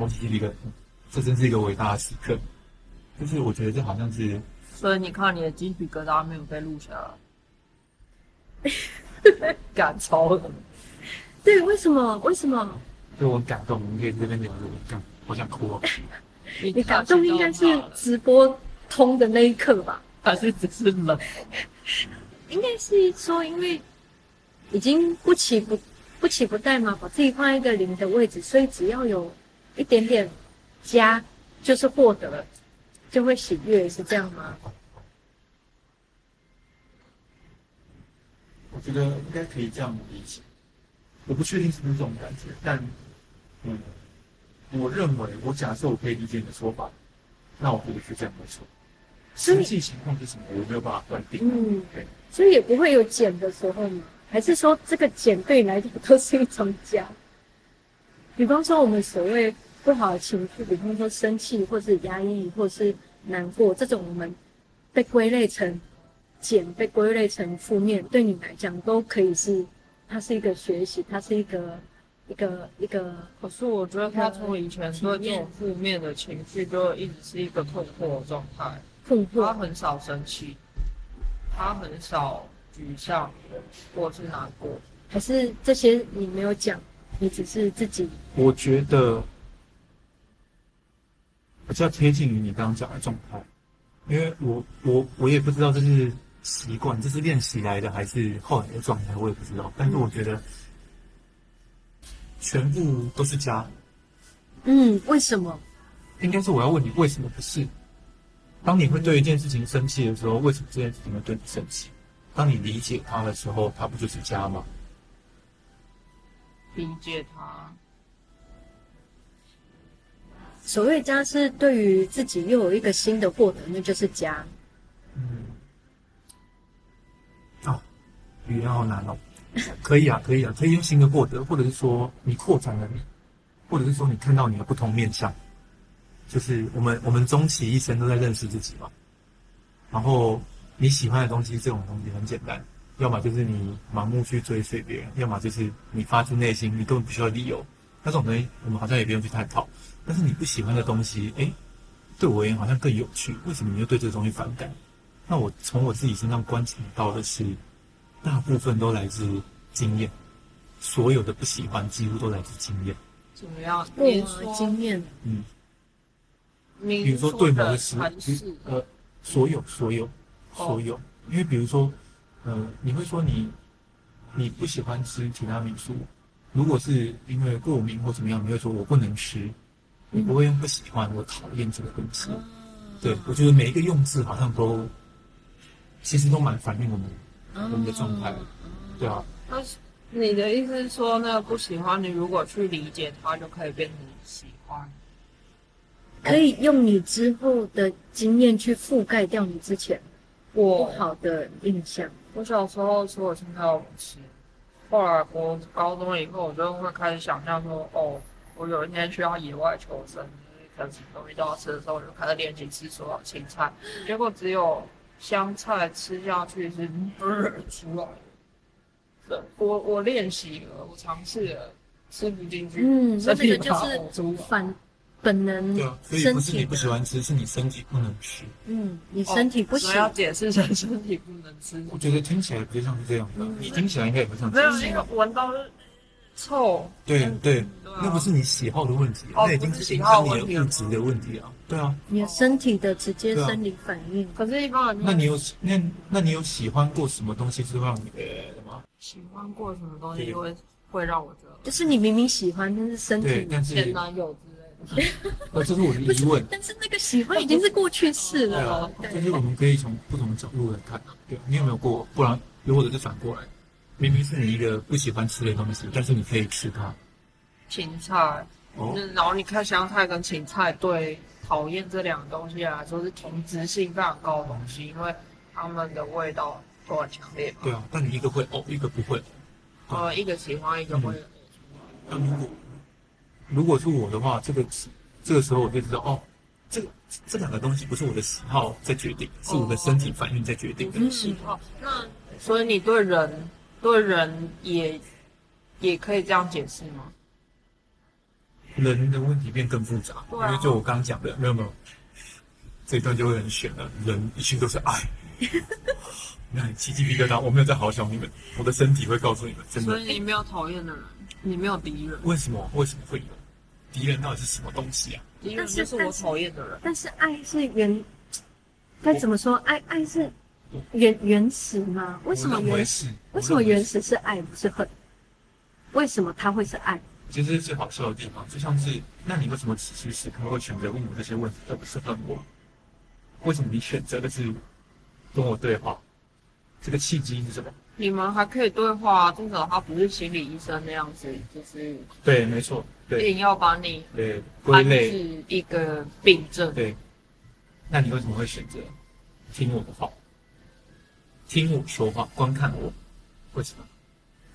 我起鸡皮疙瘩，这真是一个伟大的时刻。就是我觉得这好像是，所以你看你的鸡皮疙瘩没有被录下来，赶超了。对，为什么？为什么？就我感动，我们可以在这边聊着，我干，好想哭哦。你感动应该是直播通的那一刻吧？还是只是冷？应该是说，因为已经不起不不起不带嘛，把自己放在一个零的位置，所以只要有一点点加，就是获得了，就会喜悦，是这样吗？我觉得应该可以这样理解。我不确定是不是这种感觉，但嗯，我认为，我假设我可以理解你的说法，那我觉得是这样没错。实际情况是什么，我没有办法断定。嗯，对，所以也不会有减的时候吗？还是说这个减对你来讲都是一种加？比方说我们所谓不好的情绪，比方说生气，或是压抑，或是难过，这种我们被归类成减，被归类成负面，对你来讲都可以是。它是一个学习，它是一个一个一个。可是我觉得他从以前对这种负面的情绪，就一直是一个困惑的状态。困惑。他很少生气，他很少沮丧，或是难过。还是这些你没有讲，你只是自己。我觉得比较贴近于你刚刚讲的状态，因为我我我也不知道这是。习惯，这是练习来的还是后来的状态，我也不知道。但是我觉得全部都是家。嗯，为什么？应该是我要问你，为什么不是？当你会对一件事情生气的时候，为什么这件事情会对你生气？当你理解它的时候，它不就是家吗？理解它。所谓家是对于自己又有一个新的获得，那就是家。嗯。哦语言好难哦，可以啊，可以啊，可以用新的获得，或者是说你扩展了，或者是说你看到你的不同面相，就是我们我们终其一生都在认识自己嘛。然后你喜欢的东西，这种东西很简单，要么就是你盲目去追随别人，要么就是你发自内心，你根本不需要理由。那这种东西我们好像也不用去探讨。但是你不喜欢的东西，哎，对我而言好像更有趣。为什么你又对这个东西反感？那我从我自己身上观察到的是。大部分都来自经验，所有的不喜欢几乎都来自经验。怎么样？你说经验？嗯，比如说对某个食物，呃，所有所有所有，因为比如说，呃，你会说你你不喜欢吃提拉米苏，如果是因为过敏或怎么样，你会说我不能吃，你不会用不喜欢我讨厌这个东西。对，我觉得每一个用字好像都其实都蛮反映我们。我们的状态，对啊。那你的意思是说，那个不喜欢你，如果去理解它，就可以变成喜欢？可以用你之后的经验去覆盖掉你之前不好的印象。我小时候说我青菜我不吃，后来我高中以后，我就会开始想象说，哦，我有一天去到野外求生，可能什么东西都要吃的时候，我就开始练习吃所有青菜，结果只有。香菜吃下去是出来的，我我练习了，我尝试了，吃不进去。嗯，这个就是反本能。对啊，所以不是你不喜欢吃，是你身体不能吃。嗯，你身体不行。要解释成身体不能吃。我觉得听起来不像是这样的，你听起来应该也不像。没有，那个闻到臭。对对，那不是你喜好的问题，那已经是影响你的物质的问题啊。对啊，你的身体的直接生理反应。可是，一般人，那你有那那你有喜欢过什么东西是让你的吗？喜欢过什么东西会会让我觉得？就是你明明喜欢，但是身体前男友之类的。呃，这是我的疑问。但是那个喜欢已经是过去式了。对啊，就是我们可以从不同的角度来看。对，你有没有过？不然，又或者是反过来，明明是你一个不喜欢吃的东西，但是你可以吃它。芹菜。哦。然后你看香菜跟芹菜对。讨厌这两个东西来说是同质性非常高的东西，因为它们的味道都很强烈。对啊，但你一个会哦，一个不会。呃，一个喜欢，一个会。那如果如果是我的话，这个这个时候我就知道哦，这个这两个东西不是我的喜好在决定，是我的身体反应在决定的。喜好。那所以你对人对人也也可以这样解释吗？人的问题变更复杂，因为就我刚刚讲的，没有没有，这一段就会很悬了，人一群都是爱。那起鸡皮疙瘩，我没有在好笑你们，我的身体会告诉你们，真的所。以你没有讨厌的人，你没有敌人，为什么？为什么会有敌人？到底是什么东西啊？敌人就是我讨厌的人。但是爱是原，该怎么说？爱爱是原原始吗？为什么原始？是？为什么原始是爱不是恨？为什么它会是爱？其实是最好笑的地方，就像是，那你为什么此时此刻会选择问我这些问题，而不是恨我？为什么你选择的是跟我对话？这个契机是什么？你们还可以对话，至少他不是心理医生那样子，就是对，没错，对硬要把你对，归安类，是一个病症。对。那你为什么会选择听我的话，听我说话，观看我？为什么？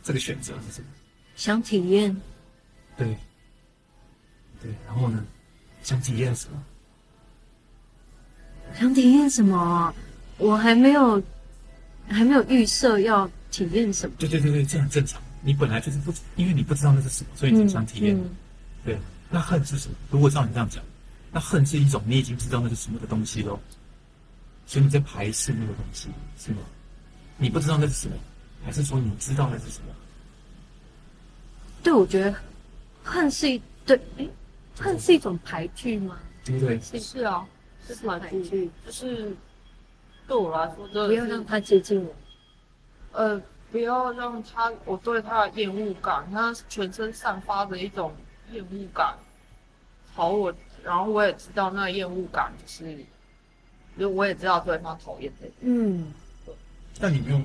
这个选择是什么？想体验，对，对，然后呢？想体验什么？想体验什么？我还没有，还没有预设要体验什么。对对对对，这很正常。你本来就是不，因为你不知道那是什么，所以你想体验。嗯对，那恨是什么？如果照你这样讲，那恨是一种你已经知道那是什么的东西喽，所以你在排斥那个东西，是吗？你不知道那是什么，还是说你知道那是什么？对，我觉得恨是一对，哎，恨是一种排拒吗？对？是是啊，是排拒，就是对我来说，真的不要让他接近我。呃，不要让他我对他的厌恶感，他全身散发着一种厌恶感。好，我然后我也知道那个厌恶感就是，就我也知道对方讨厌的。嗯，但你没有，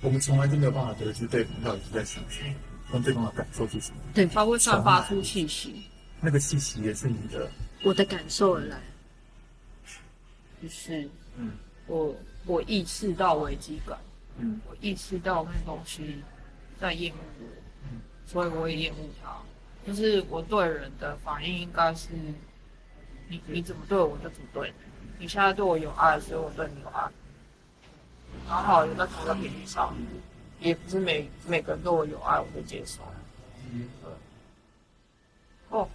我们从来就没有办法得知对方到底是在想什么，让对方的感受是什么。对，他会散发出气息，那个气息也是你的，我的感受而来。就是嗯我我意识到危机感，嗯我意识到那东西在厌恶我，嗯所以我也厌恶他。就是我对人的反应应该是，你你怎么对我，我就怎么对你。你现在对我有爱，所以我对你有爱，刚好有在同一个频率上。也不是每每个人对我有爱，我会接受。嗯哦，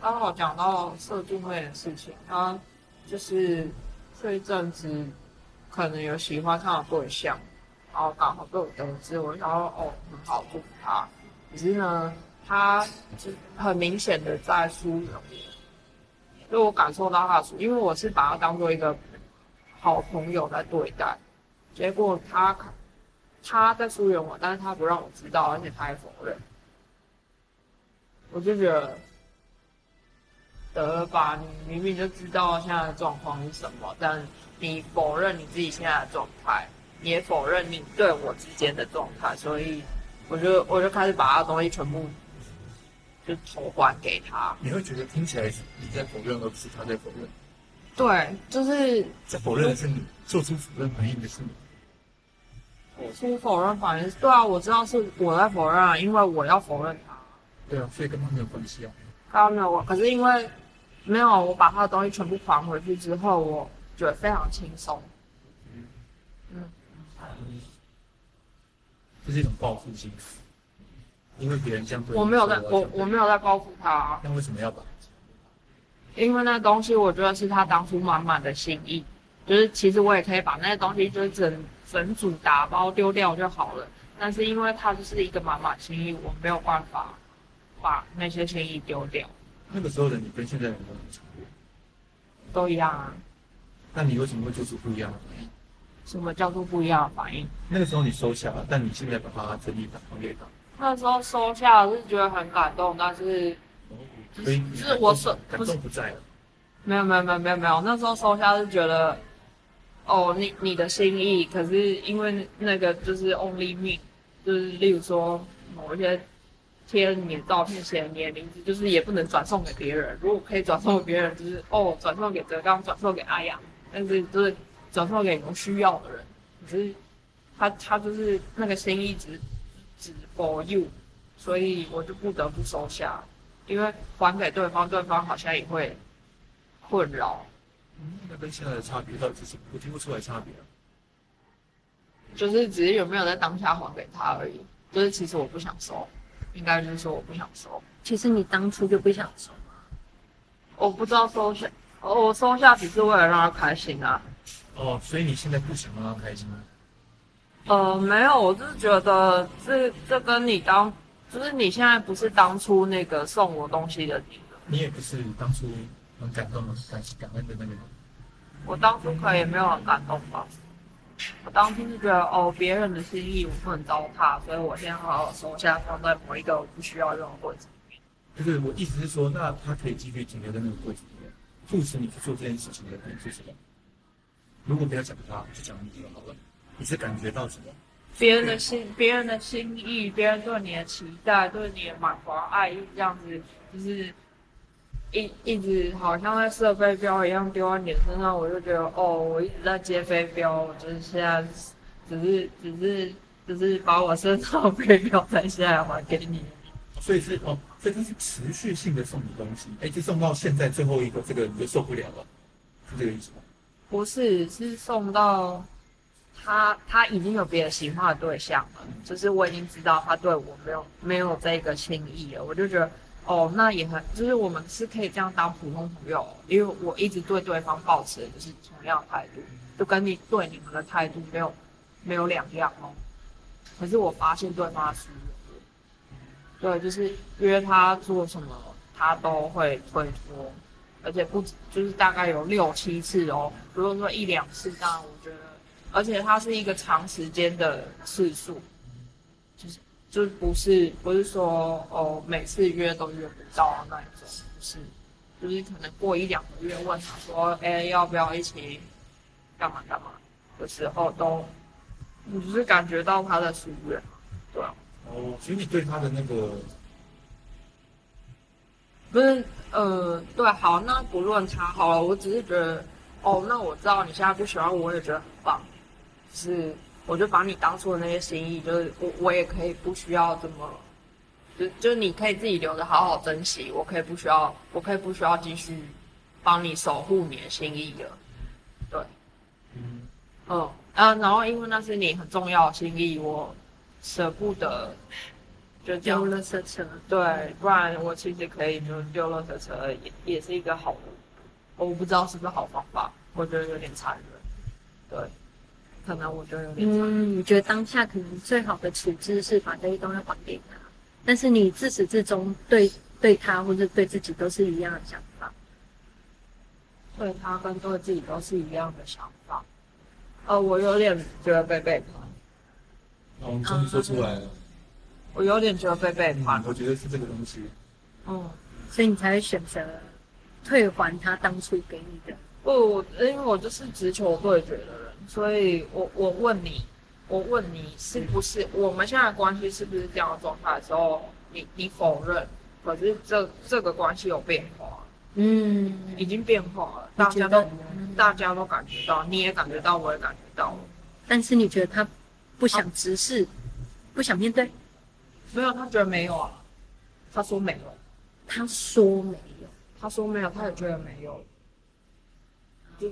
刚好讲到色助妹的事情，她就是这一阵子可能有喜欢上的对象，然后刚好被我得知，我想说哦很好祝福他，可是呢，他就很明显的在疏远我，就我感受到他疏，因为我是把他当做一个好朋友在对待，结果他他在疏远我，但是他不让我知道，而且他还否认。我就觉得，得了吧，你明明就知道现在的状况是什么，但你否认你自己现在的状态，你也否认你对我之间的状态，所以我就我就开始把他的东西全部就投还给他。你会觉得听起来是你在否认，而不是他在否认。对，就是在否认的是你，做出否认反应的是你。做出否认反应，对啊，我知道是我在否认啊，因为我要否认他。对啊，所以跟他没有关系啊。刚刚没有我，可是因为没有我把他的东西全部还回去之后，我觉得非常轻松。这是一种报复心，因为别人这样对我没有在，我我没有在报复他、啊，那为什么要把？因为那东西我觉得是他当初满满的心意，就是其实我也可以把那些东西就是整整组打包丢掉就好了，但是因为他就是一个满满心意，我没有办法把那些心意丢掉，那个时候的你跟现在的你都很差别，都一样啊。那你为什么会做出不一样的反应？什么叫做不一样的反应？那个时候你收下了，但你现在把它整理打还给他，那时候收下是觉得很感动，但是所以是我所感动不在了。没有没有没有没有没有，那时候收下是觉得，哦，你你的心意，可是因为那个就是 only me，就是例如说某一些贴你的照片写你的名字，就是也不能转送给别人。如果可以转送给别人，就是哦转送给泽刚，转送给阿阳，但是就是转送给有需要的人。可是他他就是那个心意只只 for you，所以我就不得不收下，因为还给对方，对方好像也会困扰。嗯，那跟现在的差别到底是什么？我听不出来差别啊。就是只是有没有在当下还给他而已。就是其实我不想收，应该就是说我不想收。其实你当初就不想收，我不知道收下，哦我收下只是为了让他开心啊。哦，所以你现在不想让他开心？呃，没有，我就是觉得这这跟你当，就是你现在不是当初那个送我东西的你了。你也不是当初很感动的、感感恩的那个人。我当初可能也没有很感动吧。我当初是觉得哦，别人的心意我不能糟蹋，所以我先好好收下，放在某一个我不需要用的柜子里面。就是我意思是说，那他可以继续停留在那个柜子促使你去做这件事情的点是什么？如果不要讲他，就讲你就好了。你是感觉到什么？别人的心，别人的心意，别人对你的期待，对你的满怀爱意，这样子就是一一直好像在射飞镖一样丢在你的身上，我就觉得哦，我一直在接飞镖，我就是现在只是只是只是把我身上飞镖摘下来还给你。所以是哦，所以他是持续性的送你东西，哎，就送到现在最后一个，这个你就受不了了，是这个意思吗？不是，是送到他他已经有别的喜欢的对象了，就是我已经知道他对我没有没有这个心意了，我就觉得哦，那也很，就是我们是可以这样当普通朋友，因为我一直对对方保持的就是同样的态度，就跟你对你们的态度没有没有两样哦。可是我发现对方是，对，就是约他做什么，他都会推脱。而且不止，就是大概有六七次哦。如果说一两次，当然我觉得，而且他是一个长时间的次数，就是就不是不是说哦每次约都约不到那一种，不是，就是可能过一两个月问他说，哎，要不要一起干嘛干嘛的时候，都你就是感觉到他的疏远，对。哦，所以你对他的那个不是，呃，对，好，那不论他好了，我只是觉得，哦，那我知道你现在不喜欢我，我也觉得很棒，就是我就把你当初的那些心意，就是我我也可以不需要这么，就就你可以自己留着好好珍惜，我可以不需要，我可以不需要继续帮你守护你的心意了，对，嗯，嗯啊，然后因为那是你很重要的心意，我舍不得就丢了车车，对，不然我其实可以就丢垃圾车，也也是一个好的，我不知道是不是好方法，我觉得有点残忍，对，可能我觉得有点残忍，嗯，你觉得当下可能最好的处置是把这些东西还给他，但是你自始至终对对他或者对自己都是一样的想法。对他跟对自己都是一样的想法，呃，我有点觉得被背叛，哦，你终于说出来了，我有点觉得被背叛嗯，，我觉得是这个东西。哦，所以你才会选择退还他当初给你的。不，因为我就是直球对决的人，所以我我问你，我问你是不是我们现在关系是不是这样的状态的时候，你你否认，可是这这个关系有变化，嗯，已经变化了，大家都大家都感觉到，你也感觉到，我也感觉到，但是你觉得他不想直视，不想面对？没有，他觉得没有啊，他说没有，他说没有，他说没有，他也觉得没有，就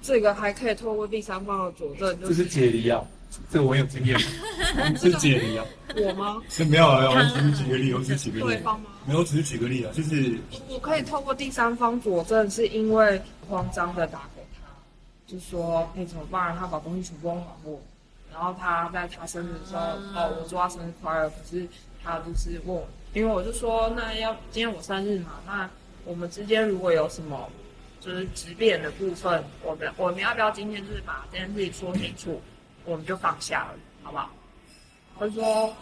这个还可以透过第三方的佐证，就这是解离啊，这个我有经验，这是解离啊。我吗？是没有啊，我只是举个例，我只是举个例，对方吗？没有，我只是举个例啊，就是我可以透过第三方佐证，是因为慌张的打给他，就说哎、怎么办？他把东西全部还我，然后他在他生日的时候，哦，我祝他生日快乐，可是他就是问我，因为我就说那要今天我生日嘛，那我们之间如果有什么就是质变的部分，我们我们要不要今天就是把这件事情说清楚，我们就放下了，好不好？他说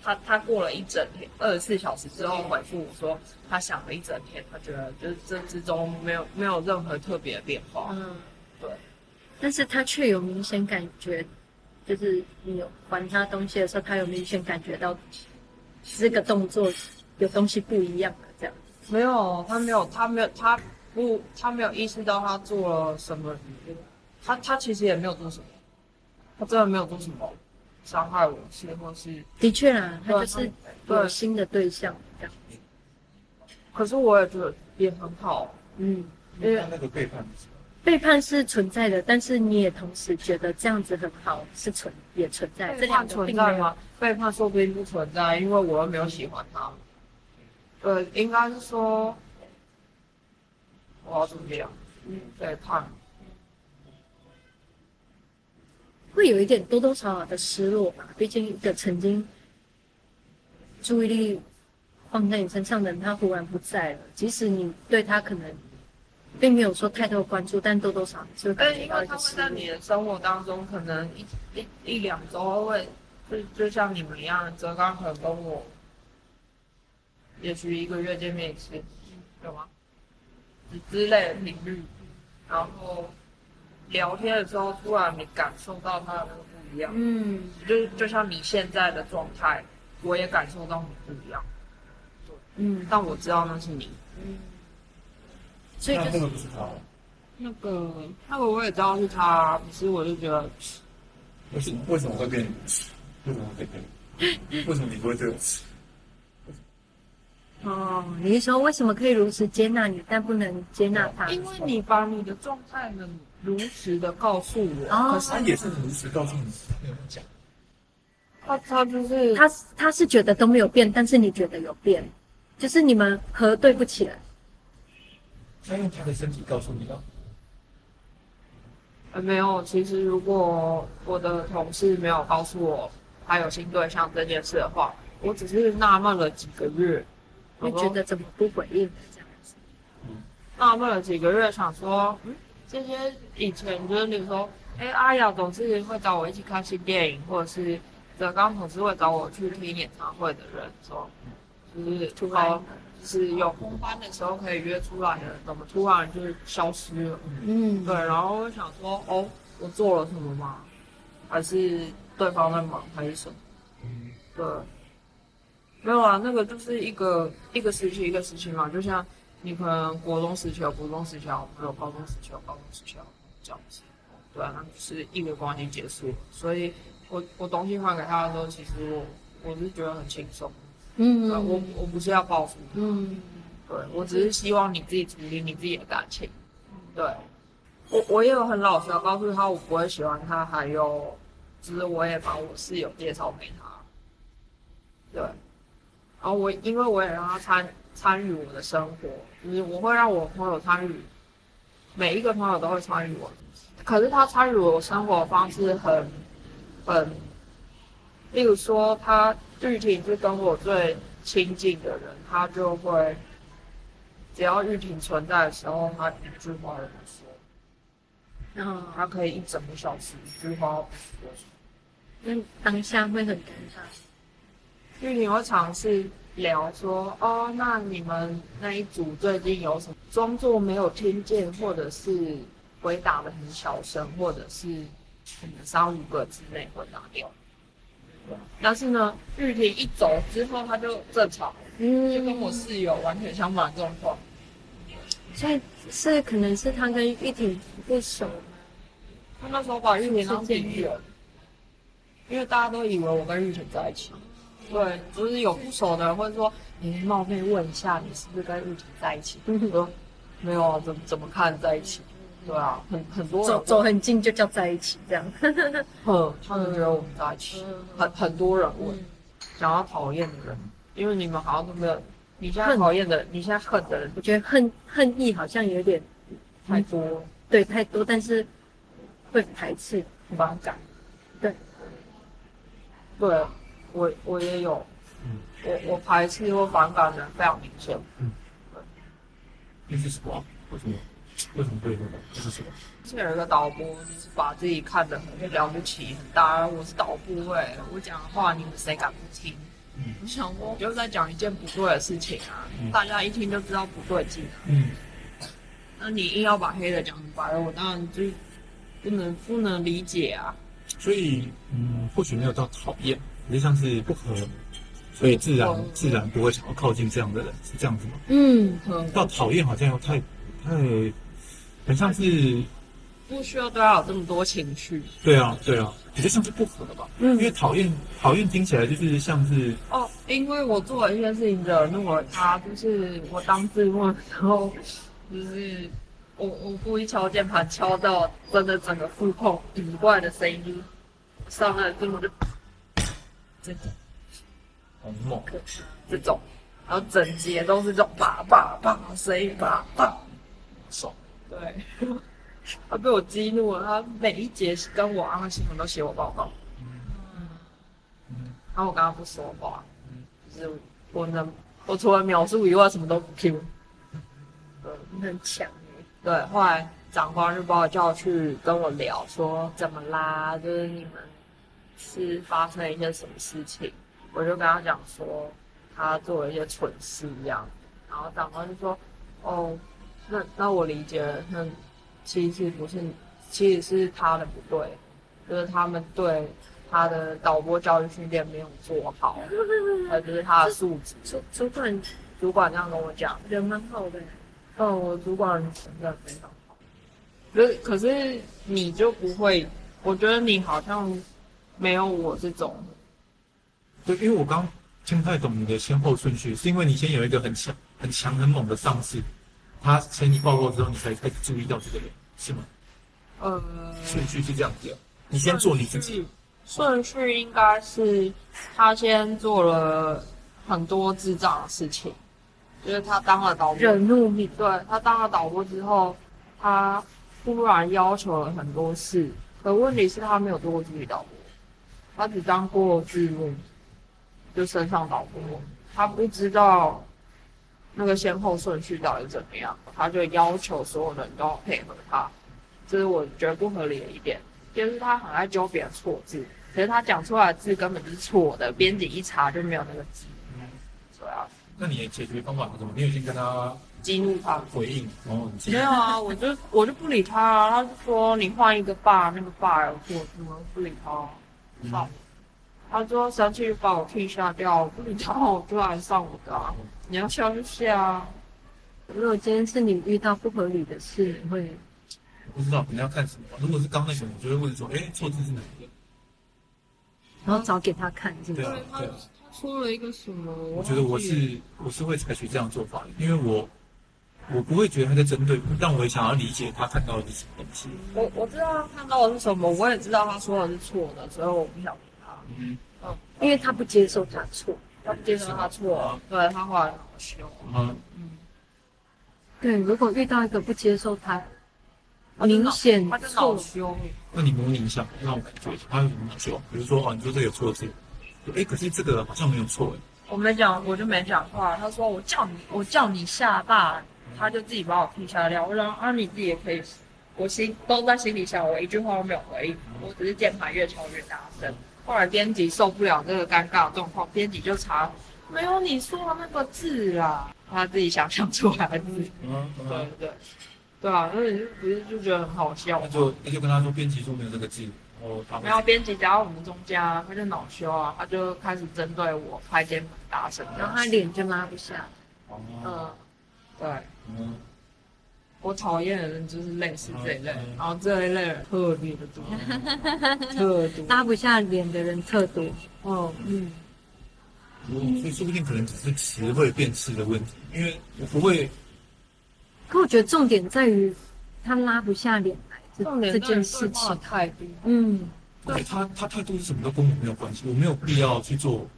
他他过了一整天，二十四小时之后回复我说，他想了一整天，他觉得就是这之中没有没有任何特别的变化。嗯，对。但是他却有明显感觉，就是你有还他东西的时候，他有明显感觉到这个动作有东西不一样的这样。没有，他没有，他没有，他不，他没有意识到他做了什么，他他其实也没有做什么，他真的没有做什么伤害我是或是，的确啦，他就是对有新的对象这样。可是我也觉得也很好，嗯，因为那个背叛是什么？背叛是存在的，但是你也同时觉得这样子很好，是存也存在，这背叛两个并没有存在吗？背叛说不定不存在，因为我又没有喜欢他。呃，应该是说，我要怎么讲？嗯，背叛。会有一点多多少少的失落吧。毕竟一个曾经注意力放在你身上的人，他忽然不在了。即使你对他可能并没有说太多关注，但多多少少但因为他会。在你的生活当中，可能一一一两周会，就就像你们一样，泽刚可能跟我，也许一个月见面一次，有吗？之之类的频率，然后聊天的时候，突然你感受到他的那个不一样，嗯，就就像你现在的状态，我也感受到你不一样，嗯但我知道那是你。嗯，所以那就是那个不是他，那个那个我也知道是他，可是我就觉得为什么为什么会变？为什么会变？为什么你不会这个？哦，你是说为什么可以如实接纳你，但不能接纳他？因为你把你的状态能如实的告诉我，哦可是他也是如实告诉你，没有讲。他他就是他他是觉得都没有变，但是你觉得有变，就是你们核对不起来。他用他的身体告诉你了。呃没有。其实如果我的同事没有告诉我他有新对象这件事的话，我只是纳闷了几个月，会觉得怎么不回应这样子？纳闷了几个月，想说，嗯，这些以前就是比如说，哎，阿雅总是会找我一起看新电影，或者是泽刚总是会找我去听演唱会的人，说，就是突然就是有空班的时候可以约出来的，怎么突然就是消失了？嗯，对，然后我想说，哦，我做了什么吗？还是对方在忙，还是什么？嗯，对，没有啊，那个就是一个一个时期一个时期嘛，就像你可能国中时期有国中时期好朋友，高中时期有高中时期这样子，对啊，那就是一个关系结束了，所以我我东西还给他的时候，其实我我是觉得很轻松，嗯我我不是要报复他，嗯。对我只是希望你自己处理你自己的感情，对。我我也有很老实的告诉他我不会喜欢他，还有就是我也把我室友介绍给他，对，然后我因为我也让他参参与我的生活，就是我会让我朋友参与，每一个朋友都会参与我，可是他参与我生活的方式很很，例如说他玉婷是跟我最亲近的人，他就会只要玉婷存在的时候，他一句话都不说。嗯，他可以一整个小时一句话都不说。那当下会很尴尬。玉婷会尝试聊说，哦，那你们那一组最近有什么？装作没有听见，或者是回答的很小声，或者是可能三五个之内回答掉。但是呢，玉婷一走之后，他就正常，就跟我室友完全相反的状况。所以是可能是他跟玉婷不熟吗？他那时候把玉婷当敌人，因为大家都以为我跟玉婷在一起。对，就是有不熟的人会说：“你冒昧问一下，你是不是跟玉婷在一起？”我说：“没有啊，怎么怎么看在一起？”对啊，很很多走走很近就叫在一起这样。嗯，他们觉得我们在一起，很很多人问，想要讨厌的人，因为你们好像都没有，你现在讨厌的，你现在恨的人我觉得恨恨意好像有点太多，对太多，但是会排斥。反感。对，对，我我也有，嗯我我排斥或反感的人非常明显。嗯，你是什么啊？为什么？为什么对那个？这是什么？之前有一个导播，就是把自己看得很了不起、很大，我是导播哎、我讲的话你们谁敢不听？嗯我想说，就是在讲一件不对的事情啊，嗯大家一听就知道不对劲啊。嗯，那你硬要把黑的讲成白的，我当然就不能不能理解啊。所以嗯，或许没有到讨厌，就像是不合，所以自然哦自然不会想要靠近这样的人，是这样子吗？嗯，嗯，到讨厌好像又太太，很像是不需要对他有这么多情绪对啊对啊，比较像是不合吧。嗯因为讨厌讨厌听起来就是像是哦。因为我做了一件事情惹怒了他，就是我当字幕的时候，就是我我故意敲键盘敲到真的整个副控以外的声音上来之后就这种很猛，这种，然后整节都是这种叭叭叭声音叭叭，爽。对，他被我激怒了，他每一节跟我安徽新闻都写我报告，嗯。然后我跟他不说话，就是我能我除了描述以外什么都不 Q。你很强哎，对，后来长官就把我叫去跟我聊，说怎么啦，就是你们是发生了一些什么事情，我就跟他讲说他做了一些蠢事一样，然后长官就说，哦，那那我理解了，那其实不是，其实是他的不对，就是他们对他的导播教育训练没有做好，呃，就是他的素质。主主管主管这样跟我讲。人蛮好的，嗯，我主管真的非常好。可是可是你就不会，我觉得你好像没有我这种，对，因为我刚听不太懂你的先后顺序，是因为你先有一个很强、很强、很猛的上司，他请你报告之后，你才开始注意到这个人，是吗？呃，顺序是这样子的，你先做你自己，顺序应该是他先做了很多智障的事情，就是他当了导播，惹怒你，对他当了导播之后，他突然要求了很多事，可问题是他没有做过助理导播，他只当过剧目，就升上导播，他不知道那个先后顺序到底怎么样，他就要求所有人都要配合他，这是我觉得不合理的一点。就是他很爱揪别人错字，可是他讲出来的字根本就是错的，编辑一查就没有那个字，对啊，那你的解决方法是什么？你有先跟他激怒他。回应，然后你没有啊，我就我就不理他啊。他就说你换一个爸，那个爸有错，什么不理他、啊。好，他说生气就把我踢下掉，我不理他，我就来上我的、啊。你要笑就笑啊。如果今天是你遇到不合理的事，你会不知道你要看什么。如果是刚那个，我就会问说，哎，错字是哪一个？然后找给他看，是不是？对啊，他对啊。他说了一个什么？我觉得我是我是会采取这样做法的，因为我我不会觉得他在针对我，但我也想要理解他看到的是什么东西。我我知道他看到的是什么，我也知道他说的是错的，所以我不想。嗯，因为他不接受他错。他不接受他错，对他后来很好凶。嗯，对，如果遇到一个不接受他明显他就恼错，羞。那你模拟一下那我感觉，他有什么恼羞？比如说哦，你说这个有错字，哎，可是这个好像没有错哎。我没讲，我就没讲话。他说我叫你，我叫你下大，他就自己把我踢下掉。我说啊，你自己也可以，我心都在心里想，我一句话都没有回应，我只是键盘越敲越大声。后来编辑受不了这个尴尬的状况，编辑就查没有你说的那个字啦，他自己想象出来的字。嗯对对对啊，那你就不是就觉得很好笑吗？那就那就跟他说编辑说没有这个字，然后没有编辑加到我们中间啊，他就恼羞啊，他就开始针对我拍肩膀大声，然后他脸就拉不下。哦，嗯，对。嗯，我讨厌的人就是类似这一类嗯，然后这一类人特别的多，特多。拉不下脸的人特多。哦嗯，嗯所以说不定可能只是词汇辨识的问题，因为我不会，可我觉得重点在于他拉不下脸来这这件事情。态度。嗯，对他他态度是什么都跟我没有关系，我没有必要去做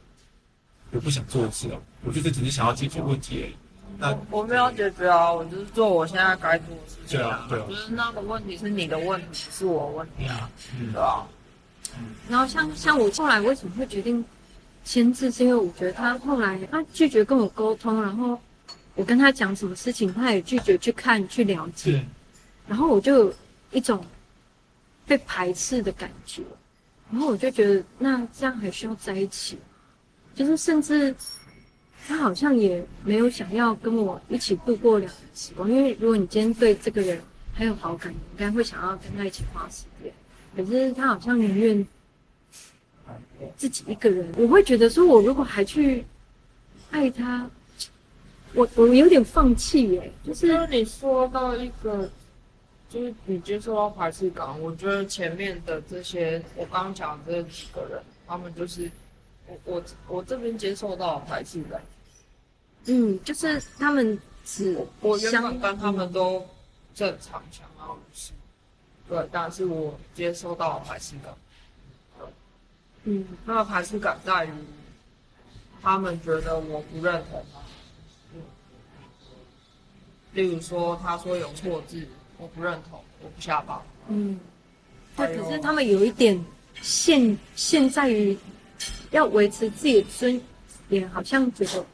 我不想做的事啊，我就是只是想要解决问题而已。那我我没有解决啊，我就是做我现在该做的事情对啊对啊。就是那个问题是你的问题，不是我的问题啊，嗯对吧？然后像像我后来为什么会决定签字，是因为我觉得他后来他拒绝跟我沟通，然后我跟他讲什么事情，他也拒绝去看去了解。然后我就有一种被排斥的感觉，然后我就觉得那这样还需要在一起，就是甚至他好像也没有想要跟我一起度过两年时光，因为如果你今天对这个人很有好感，你应该会想要跟他一起花时间，可是他好像宁愿自己一个人，我会觉得说我如果还去爱他。我我有点放弃耶，就是你说到一个，就是你接受到排斥感，我觉得前面的这些我刚刚讲的这几个人，他们就是我我我这边接受到的排斥感。嗯，就是他们只我原相本跟他们都正常想要的事，对，但是我接受到排斥感。嗯那个排斥感在于，他们觉得我不认同他。嗯，例如说，他说有错字，我不认同，我不下榜。嗯，对，可是他们有一点限限在于要维持自己的尊严，好像觉得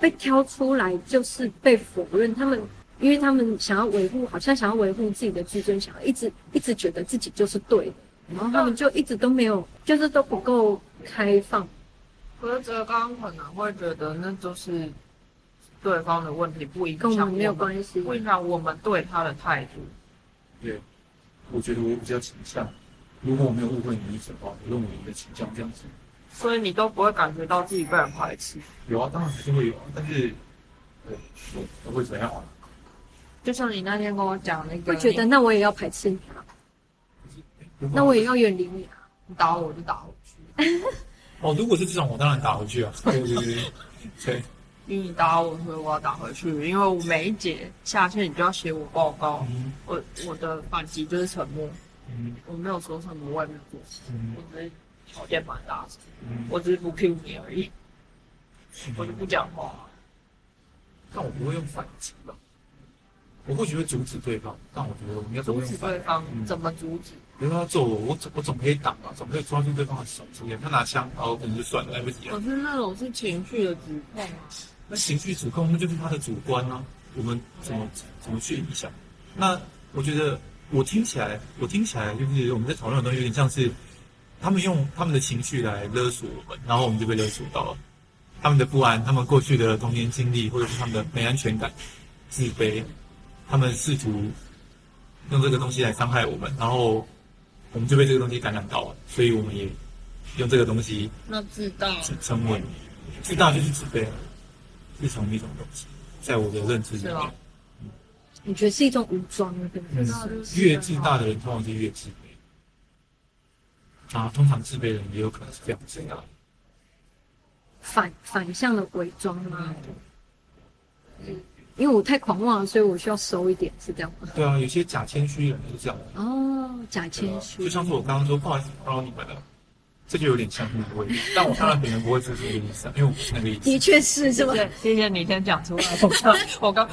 被挑出来就是被否认。他们因为他们想要维护，好像想要维护自己的自尊，想要一直一直觉得自己就是对的，然后他们就一直都没有，就是都不够开放。可是哲刚可能会觉得那就是对方的问题，不影响跟我们没有关系不影响我们对他的态度。对，我觉得我比较倾向，如果我没有误会你的意思的话，我认为你的倾向这样子。所以你都不会感觉到自己被人排斥，有啊，当然还是会有啊，但是，对，我会怎样啊？就像你那天跟我讲那个，会觉得那我也要排斥你啊，那我也要远离你啊。你打我就打回去，哦，如果是这种，我当然打回去啊。对 对对。对，对，因为你打我，所以我要打回去，因为我每一节下线你就要写我报告，嗯。我我的反击就是沉默，嗯我没有说什么，外面做事，嗯我只是条件蛮大声，嗯，我只是不 Q 你而已，我就不讲话。但我不会用反击吧？我或许会阻止对方，但我觉得我们要怎阻么用反止对方嗯怎么阻止？比如说他揍我，我总我总可以挡吧，总可以抓住对方的手之类。他拿枪，然后可能就算了，来不及了可。是那种是情绪的指控啊，那情绪指控，那就是他的主观啊，我们怎么怎么去影响？那我觉得我听起来，我听起来就是我们在讨论的东西有点像是他们用他们的情绪来勒索我们，然后我们就被勒索到了。他们的不安，他们过去的童年经历，或者是他们的没安全感、自卑，他们试图用这个东西来伤害我们，然后我们就被这个东西感染到了，所以我们也用这个东西那自大自称为自大就是自卑，是同一种东西，在我的认知里面你觉得是一种武装，对不对？越自大的人通常是越自卑，啊，通常自卑的人也有可能是非常自大的。反反向的伪装吗？因为我太狂妄了，所以我需要收一点，是这样吗？对啊，有些假谦虚的人就是这样的，哦，假对谦虚吧就，像是我刚刚说，不好意思打扰你们了，这就有点像那个味道。但我当然可能不会说这个意思啊，因为我不是那个意思。的确是，是吧？谢谢谢谢你先讲出来，我刚我刚